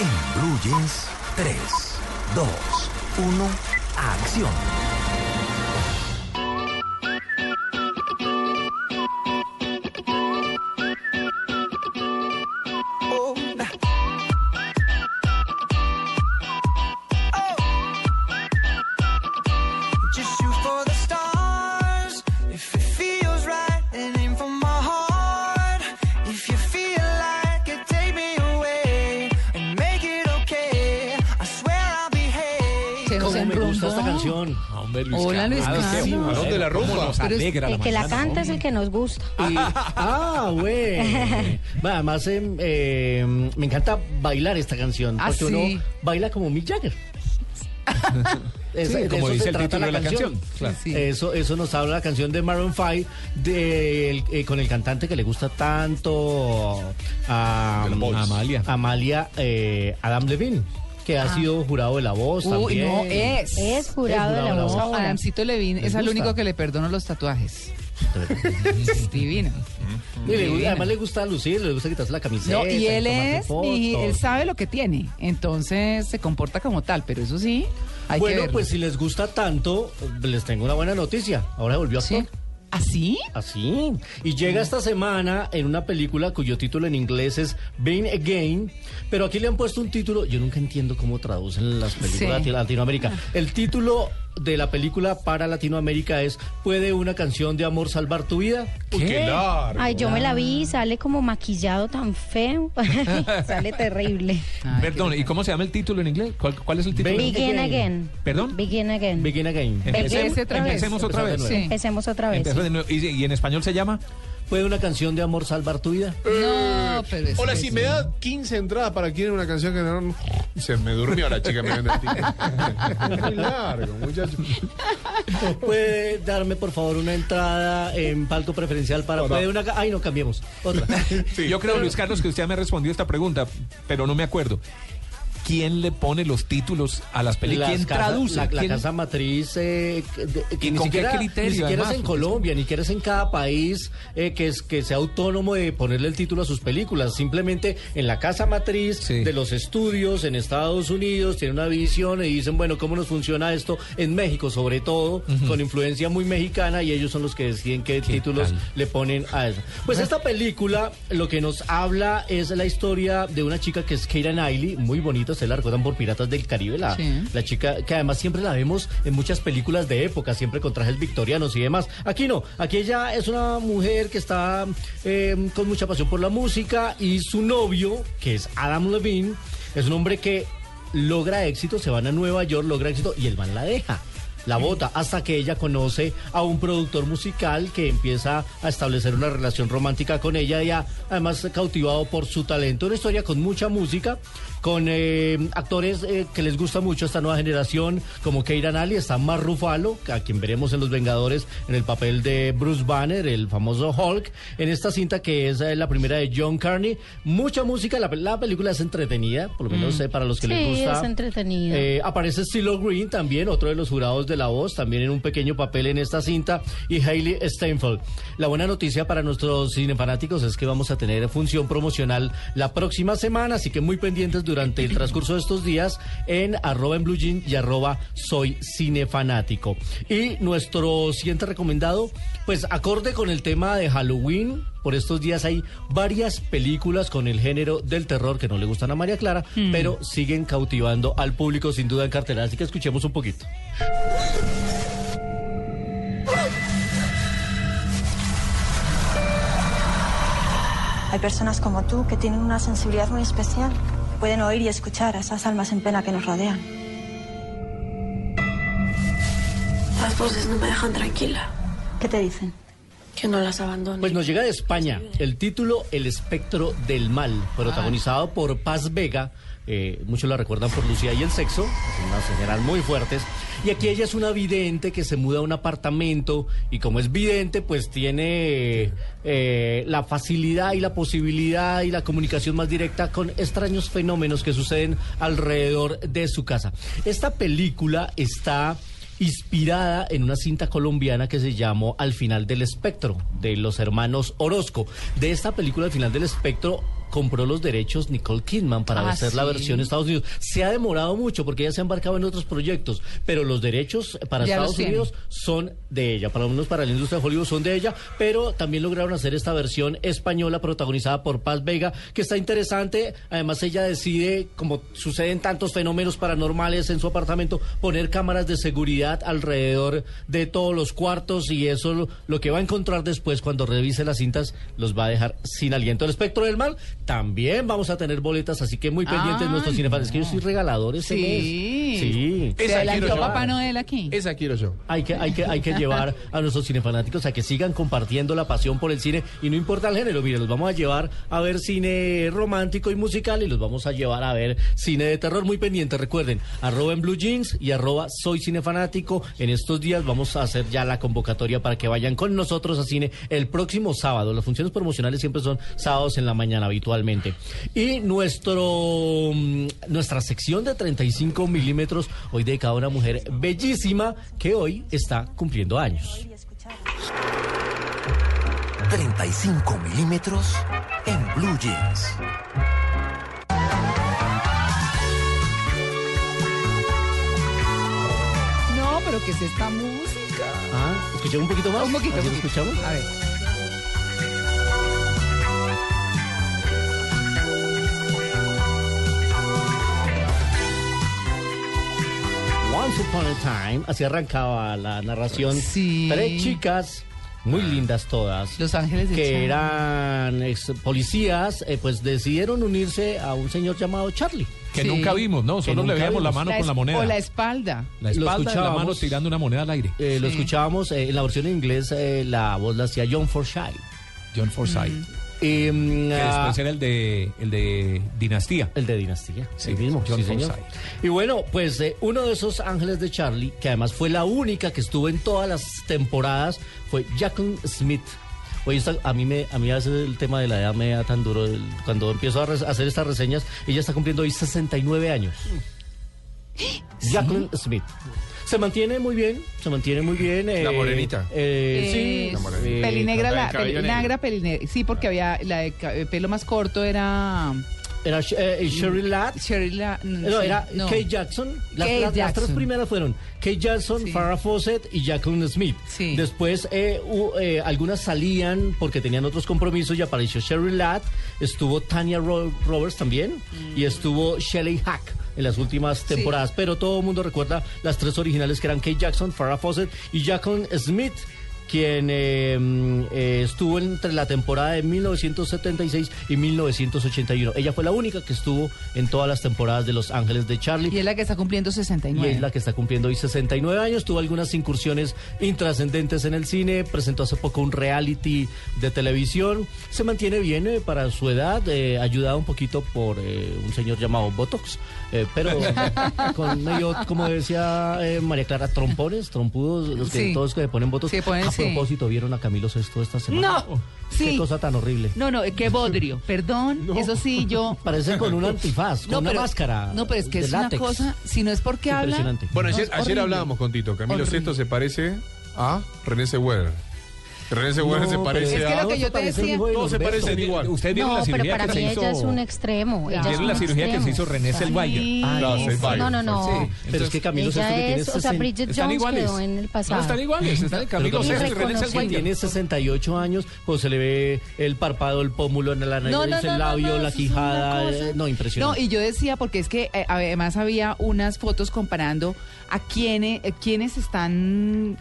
En Blue Jeans, 3, 2, 1, acción. Canción? Hombre, Luis Hola, Luis Carlos, Carlos. qué ¿A bueno. dónde la rumba? ¿Cómo nos Pero es- alegra El que la canta es el que nos gusta. Y- ah, bueno. Además, em, eh, me encanta bailar esta canción. Ah, porque sí. uno baila como Mick Jagger. Es- Sí, de como eso dice el título de la canción. Claro. Sí. Eso, eso nos habla la canción de Maroon 5 de, el- eh, con el cantante que le gusta tanto a, Voz. Amalia. Amalia eh, Adam Levine, que ha sido jurado de la voz Uy, también. no, es. Es jurado de la voz ahora. Adamcito Levine ¿Les es el único que le perdono los tatuajes. Divino. Divino. además le gusta lucir, le gusta quitarse la camiseta. No, y él es, y él sabe lo que tiene, entonces se comporta como tal, pero eso sí, hay que Bueno, verlo. pues si les gusta tanto, les tengo una buena noticia. Ahora volvió a ¿Sí? ¿Así? Así. Y llega esta semana en una película cuyo título en inglés es Being Again, pero aquí le han puesto un título, yo nunca entiendo cómo traducen las películas Sí. de Latinoamérica. El título de la película para Latinoamérica es ¿Puede una canción de amor salvar tu vida? Qué largo. Ay, yo me la vi y sale como maquillado tan feo. sale terrible. Ay, Perdón, ¿y cómo se llama el título en inglés? ¿Cuál, cuál es el título? Begin Again. again. ¿Perdón? Begin again. Begin Again. Empecemos, otra vez. empecemos otra vez. Sí. Empecemos otra vez. Empezó de nuevo. ¿Y, y en español se llama? ¿Puede una canción de amor salvar tu vida? No, pero es Hola, que si me da 15 entradas para quieren una canción que no... Se me durmió la chica mirando el ticket. Es muy largo, muchacho. ¿Puede darme por favor una entrada en palco preferencial para... ¿Puede una... Ay, no, cambiemos. Otra. Yo creo, Luis Carlos, que usted ya me respondió esta pregunta, pero no me acuerdo. ¿Quién le pone los títulos a las películas? Las ¿Quién traduce? La, la ¿Quién- casa matriz, eh, que- de- que ¿Y ni con qué siquiera, criterio, ni siquiera además? es en Porque Colombia, ni siquiera es en cada país eh, que, es, que sea autónomo de ponerle el título a sus películas. Simplemente en la casa matriz Sí. de los estudios en Estados Unidos tienen una visión y dicen, bueno, ¿cómo nos funciona esto en México? Sobre todo con influencia muy mexicana y ellos son los que deciden qué, ¿Qué títulos tal? le ponen a eso. Pues esta película lo que nos habla es la historia de una chica que es Keira Knightley, muy bonita, se la recuerdan por Piratas del Caribe, la, Sí. la chica que además siempre la vemos en muchas películas de época, siempre con trajes victorianos y demás. Aquí no, aquí ella es una mujer que está eh, con mucha pasión por la música y su novio, que es Adam Levine, es un hombre que logra éxito, se van a Nueva York, logra éxito y el man la deja. La bota hasta que ella conoce a un productor musical que empieza a establecer una relación romántica con ella y además cautivado por su talento. Una historia con mucha música, con eh, actores eh, que les gusta mucho esta nueva generación, como Keira Knightley, está Mark Ruffalo, a quien veremos en Los Vengadores en el papel de Bruce Banner, el famoso Hulk, en esta cinta que es eh, la primera de John Carney. Mucha música, la, la película es entretenida, por lo menos eh, para los que les Sí, gusta. es entretenida. Aparece Stilo Green también, otro de los jurados de la voz, también en un pequeño papel en esta cinta, y Hailey Steinfeld. La buena noticia para nuestros cinefanáticos es que vamos a tener función promocional la próxima semana, así que muy pendientes durante el transcurso de estos días en arroba en blue jean y arroba soy cinefanático. Y nuestro siguiente recomendado, pues acorde con el tema de Halloween, por estos días hay varias películas con el género del terror que no le gustan a María Clara, pero siguen cautivando al público sin duda en cartelera. Así que escuchemos un poquito. Hay personas como tú que tienen una sensibilidad muy especial. Pueden oír y escuchar a esas almas en pena que nos rodean. Las voces no me dejan tranquila. ¿Qué te dicen? Que no las abandone. Pues nos llega de España el título El espectro del mal, protagonizado por Paz Vega. eh, muchos la recuerdan por Lucía y el sexo, unas señoras muy fuertes. Y aquí ella es una vidente que se muda a un apartamento y como es vidente, pues tiene eh, la facilidad y la posibilidad y la comunicación más directa con extraños fenómenos que suceden alrededor de su casa. Esta película está inspirada en una cinta colombiana que se llamó Al final del espectro, de los hermanos Orozco. De esta película, Al final del espectro, compró los derechos Nicole Kidman para Ah, hacer la versión en Estados Unidos. Se ha demorado mucho porque ella se ha embarcado en otros proyectos, pero los derechos para Ya Estados. Unidos son de ella, para lo menos para la industria de Hollywood son de ella, pero también lograron hacer esta versión española protagonizada por Paz Vega, que está interesante. Además, ella decide, como suceden tantos fenómenos paranormales en su apartamento, poner cámaras de seguridad alrededor de todos los cuartos y eso lo, lo que va a encontrar después cuando revise las cintas los va a dejar sin aliento. El espectro del mal, también vamos a tener boletas, así que muy pendientes Ah, nuestros cinefanes. Es que yo soy regalador este Sí. mes. Sí. Se Esa adelantó quiero yo. Papá Noel aquí. Esa quiero yo. Hay que, hay que, hay que llevar a nuestros cinefanáticos a que sigan compartiendo la pasión por el cine y no importa el género, mire, los vamos a llevar a ver cine romántico y musical y los vamos a llevar a ver cine de terror muy pendiente. Recuerden, arroba en Blue Jeans y arroba soy cinefanático. En estos días vamos a hacer ya la convocatoria para que vayan con nosotros a cine el próximo sábado. Las funciones promocionales siempre son sábados en la mañana Y nuestro, mm, nuestra sección de 35 milímetros, hoy dedicada a una mujer bellísima que hoy está cumpliendo años. 35 milímetros en Blue Jeans. No, pero ¿qué es esta música? Ah, ¿escuchamos un poquito más? Un poquito, ¿Así lo escuchamos? A ver. Once Upon a Time, así arrancaba la narración. Sí. Tres chicas, muy lindas todas. Los Ángeles de que Charlie. eran ex policías, eh, pues decidieron unirse a un señor llamado Charlie. Que Sí. nunca vimos, ¿no? Solo le nunca veíamos la vimos. mano La con la es- moneda. O la espalda. La Lo espalda y la mano escuchábamos. tirando una moneda al aire. Eh, Lo Sí. escuchábamos eh, en la versión en inglés, eh, la voz la hacía John Forsythe. John Forsythe. Y, mm, Que ah, después era el de, el de Dinastía. El de Dinastía, Sí, el mismo, John sí, señor. Y bueno, pues eh, uno de esos ángeles de Charlie, que además fue la única que estuvo en todas las temporadas, fue Jacqueline Smith. Oye, a mí me, a mí veces el tema de la edad me da tan duro. el- cuando empiezo a hacer estas reseñas, ella está cumpliendo hoy 69 años. Jacqueline Smith. Se mantiene muy bien, se mantiene muy bien. La morenita. eh, Eh, sí. La morenita. eh, Pelinegra, la, pelinegra. Sí, porque había la de eh, pelo más corto era Era eh, Sherry Ladd. Shirley la, No, era no. Kate Jackson. Las, Kate las- las tres primeras fueron Kate Jackson, Sí. Farrah Fawcett y Jacqueline Smith. Sí. Después eh, eh, algunas salían porque tenían otros compromisos y apareció Sherry Ladd, estuvo Tanya Ro- Roberts también y estuvo Shelley Hack en las últimas temporadas. Pero todo el mundo recuerda las tres originales que eran Kate Jackson, Farrah Fawcett y Jacqueline Smith quien eh, mm, eh, estuvo entre la temporada de 1976 y 1981. Ella fue la única que estuvo en todas las temporadas de Los Ángeles de Charlie. Y es la que está cumpliendo Y 69. es la que está cumpliendo hoy 69 años. Tuvo algunas incursiones intrascendentes en el cine. Presentó hace poco un reality de televisión. Se mantiene bien eh, para su edad. ayudado un poquito por un señor llamado Botox. pero con medio, como decía María Clara, trompones, trompudos, los que Sí. todos que ponen Botox. Sí, ponen, a sí. propósito, ¿vieron a Camilo Sesto esta semana? No, Qué sí. cosa tan horrible. No, no, qué bodrio. Perdón, eso sí, yo. Parece con un antifaz, con No, una máscara. No, pero es que es una látex. cosa, si no es porque habla. Impresionante. Bueno, No, ayer, ayer hablábamos con Tito. Camilo. Sesto se parece a René Zellweger. René Zellweger No, se pero parece Es que a... lo que yo te decía- Todos se parecen igual. ¿Ustedes vieron No, la pero cirugía para que se mí hizo? ella es un extremo. Ella es ¿Vieron un la cirugía que se extremo. hizo René Zellweger? No, no, no. Sí. Pero es que Camilo Sesto que tiene o sea, 60 Bridget Jones quedó en el pasado. No, están iguales. Están Camilo Pero Sesto y René Zellweger. tiene 68 años, pues se le ve el párpado, el pómulo, en la nariz, No, no, el no, no, labio, no, la quijada. eh, no, No, impresionante. y yo decía, porque es que eh, además había unas fotos comparando a quienes, eh, quienes están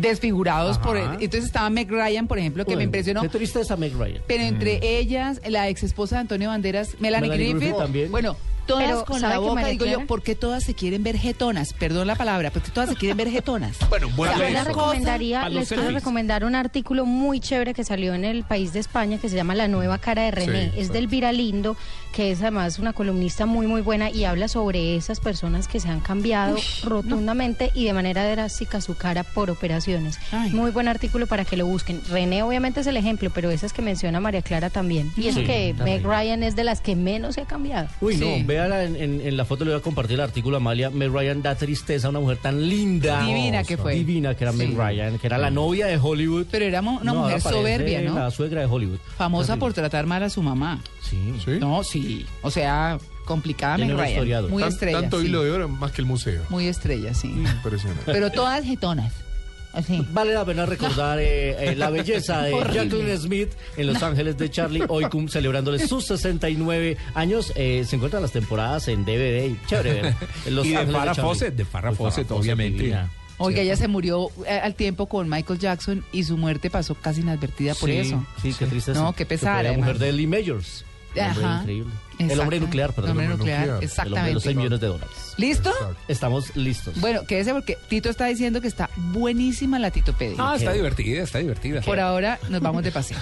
desfigurados Ajá. por él. Entonces estaba Meg Ryan, por ejemplo, que me impresionó. Qué triste es a Meg Ryan. Pero entre ellas, la ex esposa de Antonio Banderas, Melanie, Melanie Griffith, Griffith también. bueno, todas Pero, con ¿sabe la boca, digo yo? ¿por qué todas se quieren ver jetonas? Perdón la palabra, porque todas se quieren ver jetonas. Bueno, buena O sea, les recomendaría, les quiero recomendar un artículo muy chévere que salió en el país de España que se llama La nueva cara de René. Sí, es del Viralindo, que es además una columnista muy muy buena y habla sobre esas personas que se han cambiado rotundamente y de manera drástica su cara por operaciones. Ay. Muy buen artículo para que lo busquen. René obviamente es el ejemplo, pero esas que menciona María Clara también. Y eso Sí, que también. Meg Ryan es de las que menos se ha cambiado. Uy, Sí. no, en, en- en la foto, le voy a compartir el artículo a Amalia. Meg Ryan da tristeza, una mujer tan linda. Divina que fue. Divina que era Sí. Meg Ryan, que era la novia de Hollywood. Pero era mo- una No, mujer soberbia, ¿no? La suegra de Hollywood. Famosa por tratar mal a su mamá. Sí. ¿Sí? No, sí. O sea, complicada Meg Ryan. Muy Tan- estrella. Tanto sí. hilo de oro más que el museo. Muy estrella, sí. Impresionante. Pero todas getonas. Vale la pena recordar eh, eh, la belleza de. Jacqueline Smith en Los Ángeles de Charlie, hoy cum- celebrándole sus 69 años. Eh, se encuentran las temporadas en DVD y chévere. Los Y de Farrah. Fawcett, de Farrah De Fawcett, obviamente. divina. Oiga, ella se murió eh, al tiempo con Michael Jackson y su muerte pasó casi inadvertida por Sí, eso. Sí, qué triste. No, qué pesar, La además. mujer de Lee Majors. El hombre Ajá. increíble. El hombre nuclear, perdón. El hombre nuclear, nuclear. El hombre de los exactamente. 6 millones de dólares. ¿Listo? Estamos listos. Bueno, quédese porque Tito está diciendo que está buenísima la Titopedia. Ah, está divertida, está divertida. Por ahora nos vamos de paseo.